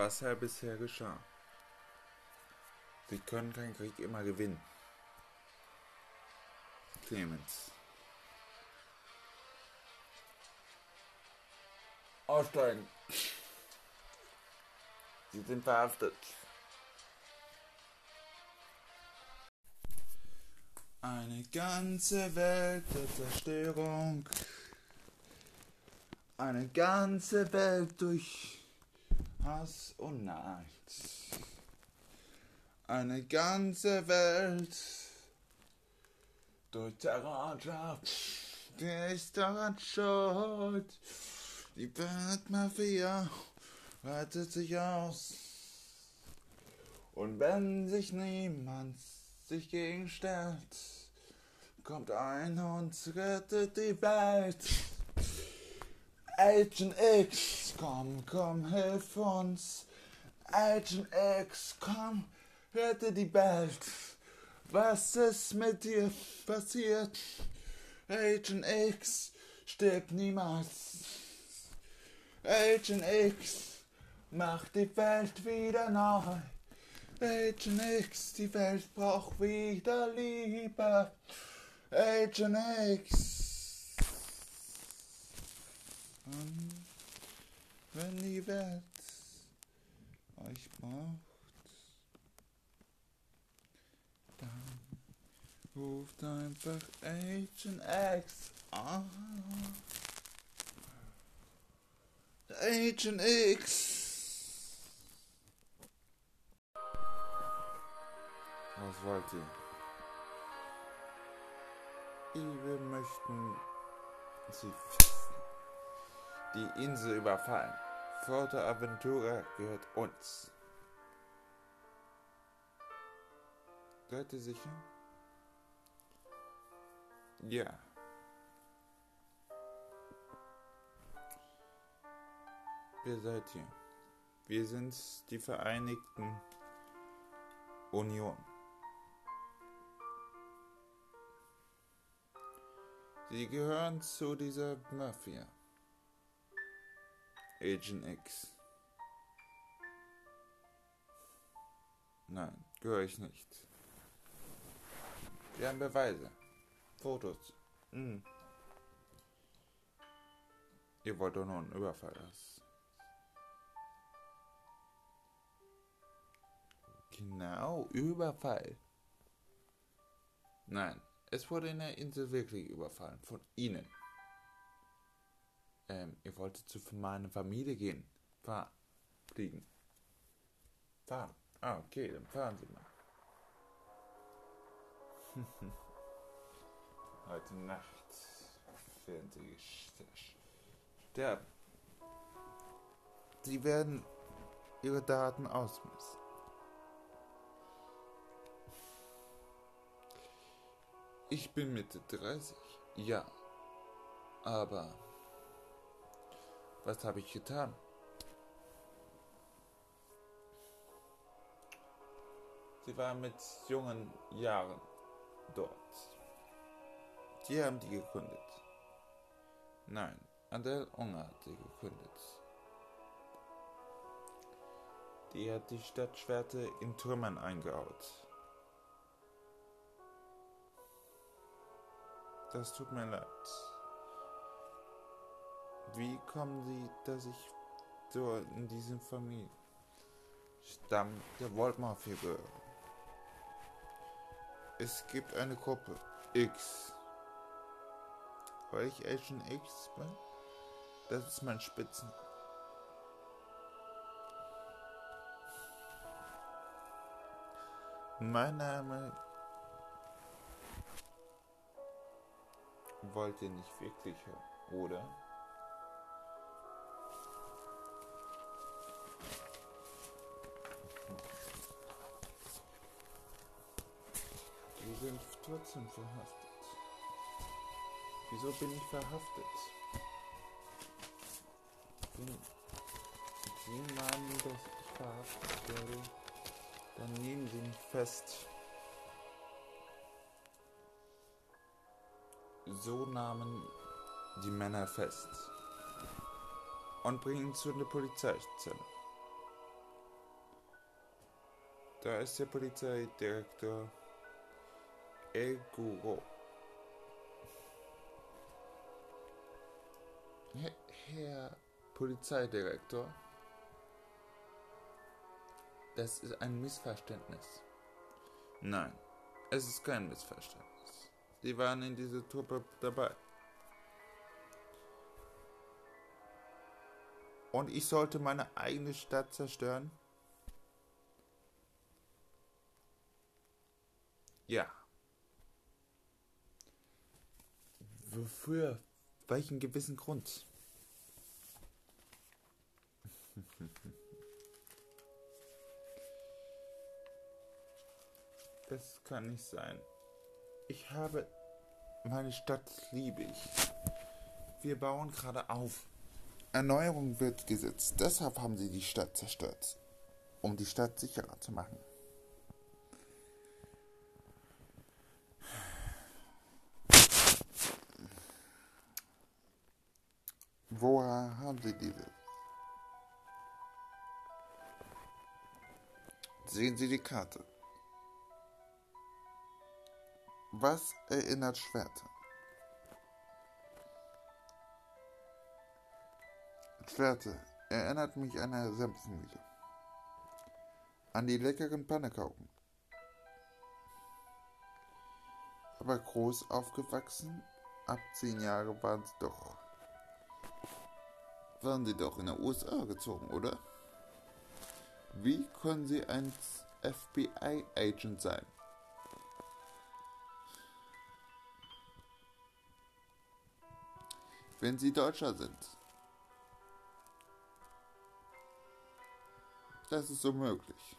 was ja bisher geschah. Sie können keinen Krieg immer gewinnen. Clemens. Aussteigen. Sie sind verhaftet. Eine ganze Welt der Zerstörung. Eine ganze Welt durch Hass und Neid. Eine ganze Welt durch Terroranschlag. Der ist daran schuld. Die Weltmafia weitet sich aus. Und wenn sich niemand sich gegenstellt, kommt ein und rettet die Welt. Agent X, komm, komm, hilf uns. Agent X, komm, rette die Welt. Was ist mit dir passiert? Agent X, stirb niemals. Agent X, macht die Welt wieder neu. Agent X, die Welt braucht wieder Liebe. Agent X. Und wenn die Welt euch braucht, dann ruft einfach Agent X an. Agent X. Was wollt ihr? Wir möchten sie. Die Insel überfallen. Forte Aventura gehört uns. Seid ihr sicher? Ja. Wer seid ihr? Wir sind die Vereinigten Union. Sie gehören zu dieser Mafia. Agent X. Nein, gehöre ich nicht. Wir haben Beweise. Fotos. Hm. Ihr wollt doch nur einen Überfall. Das Genau, Überfall. Nein, es wurde in der Insel wirklich überfallen. Von Ihnen. Ähm, ihr wolltet zu meiner Familie gehen. Fahren. Fliegen. Fahren. Ah, okay, dann fahren Sie mal. Heute Nacht werden Sie sterben. Sie werden Ihre Daten ausmessen. Ich bin Mitte 30. Ja. Aber was habe ich getan? Sie war mit jungen Jahren dort. Sie haben die gegründet. Nein, Adele Unger hat sie gegründet. Die hat die Stadtschwerte in Trümmern eingehaut. Das tut mir leid. Wie kommen Sie, dass ich so in diesem Familienstamm der Wortmafia gehöre? Es gibt eine Gruppe X. Weil ich Agent X bin? Das ist mein Spitzen. Mein Name wollt ihr nicht wirklich hören, oder? Trotzdem verhaftet. Wieso bin ich verhaftet? Wenn Sie meinen, dass ich verhaftet werde, dann nehmen Sie mich fest. So nahmen die Männer fest und bringen zu der Polizeizelle. Da ist der Polizeidirektor El Guro. Herr Polizeidirektor, das ist ein Missverständnis. Nein, es ist kein Missverständnis. Sie waren in dieser Truppe dabei. Und ich sollte meine eigene Stadt zerstören? Ja. Wofür? Welchen gewissen Grund? Das kann nicht sein. Ich habe meine Stadt liebe ich. Wir bauen gerade auf. Erneuerung wird gesetzt. Deshalb haben sie die Stadt zerstört. Um die Stadt sicherer zu machen. Woher haben sie diese? Sehen Sie die Karte. Was erinnert Schwerter? Schwerte erinnert mich an eine Senfmühle. An die leckeren Pannekauken. Aber groß aufgewachsen, ab zehn Jahre waren sie doch. Waren sie doch in der USA gezogen, oder? Wie können sie ein FBI-Agent sein? wenn sie Deutscher sind. Das ist unmöglich.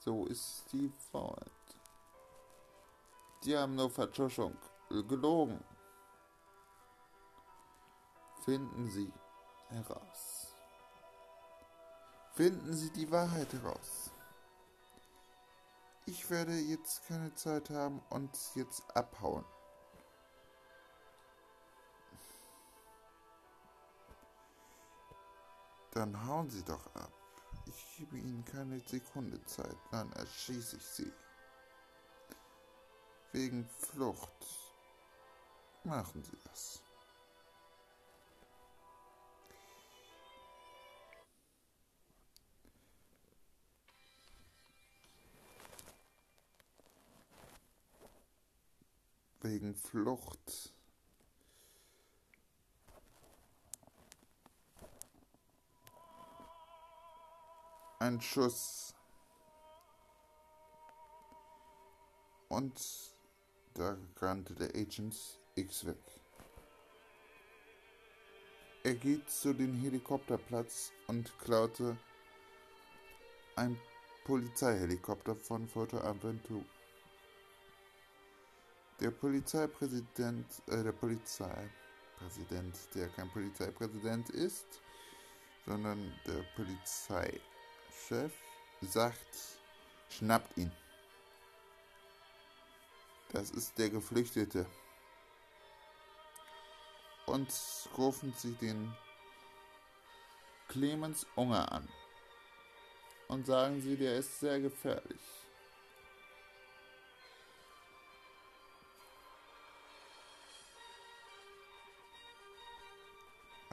So ist die Wahrheit. Die haben nur Vertuschung, gelogen. Finden Sie heraus. Finden Sie die Wahrheit heraus ich werde jetzt keine Zeit haben und jetzt abhauen. Dann hauen Sie doch ab. Ich gebe Ihnen keine Sekunde Zeit, dann erschieße ich Sie. Wegen Flucht. Machen Sie das. wegen Flucht. Ein Schuss. Und da rannte der Agent X weg. Er geht zu dem Helikopterplatz und klaute ein Polizeihelikopter von Fuerteventura. Der Polizeipräsident, äh, der Polizeipräsident, der kein Polizeipräsident ist, sondern der Polizeichef, sagt, schnappt ihn. Das ist der Geflüchtete. Und rufen sie den Clemens Unger an und sagen sie, der ist sehr gefährlich.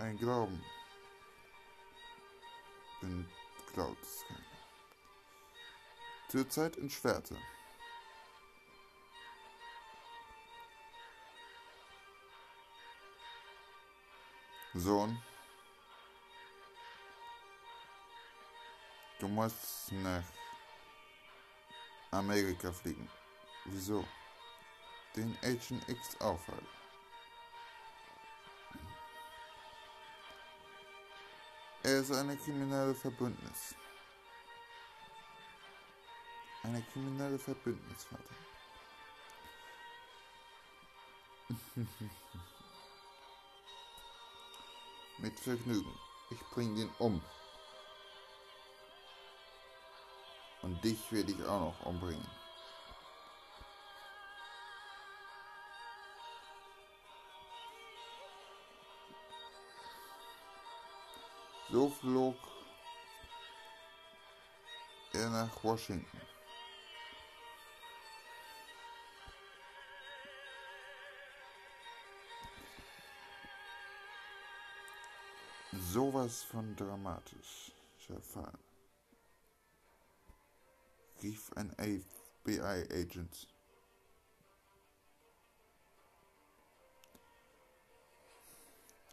ein Glauben. Denn glaubt es keiner. Zurzeit in Schwerte. Sohn, du musst nach Amerika fliegen. Wieso? Den Agent X aufhalten. Er ist eine kriminelle Verbündnis. Eine kriminelle Verbündnis, Vater. Mit Vergnügen. Ich bring den um. Und dich werde ich auch noch umbringen. So flog er nach Washington. Sowas von dramatisch, Fall, rief ein FBI-Agent.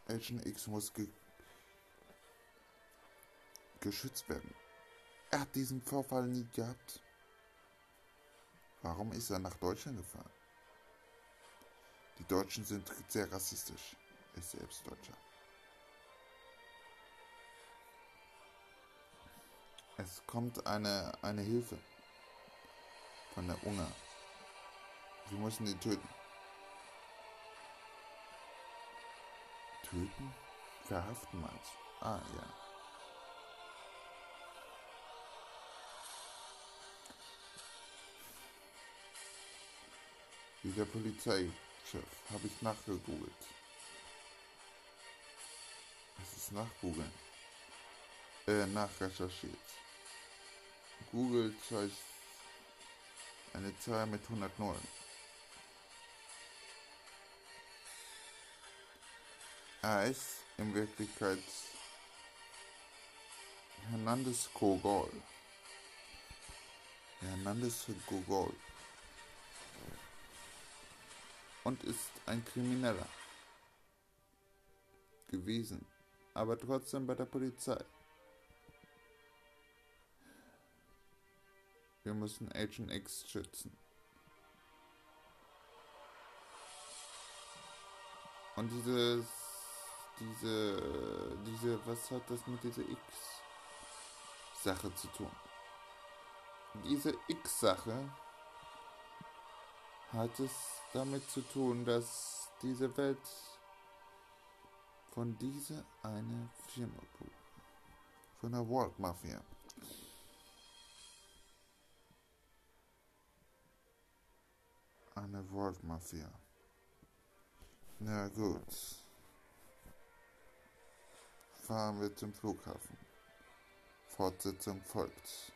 Agent X muss ge geschützt werden. Er hat diesen Vorfall nie gehabt. Warum ist er nach Deutschland gefahren? Die Deutschen sind sehr rassistisch. Er ist selbst Deutscher. Es kommt eine, eine Hilfe von der UNA. Sie müssen ihn töten. Töten? Verhaften meinst Ah, ja. Dieser Polizeichef habe ich nachgegoogelt. Es ist nachgoogeln. Äh, nachrecherchiert. Google zeigt eine Zahl mit 100 Nullen. Er ist in Wirklichkeit Hernandez Gogol. Hernandez Gogol. Und ist ein Krimineller gewesen, aber trotzdem bei der Polizei. Wir müssen Agent X schützen. Und dieses, diese, diese, was hat das mit dieser X-Sache zu tun? Diese X-Sache hat es damit zu tun, dass diese Welt von dieser eine Firma, von der World Mafia, eine World-Mafia. Na gut. Fahren wir zum Flughafen. Fortsetzung folgt.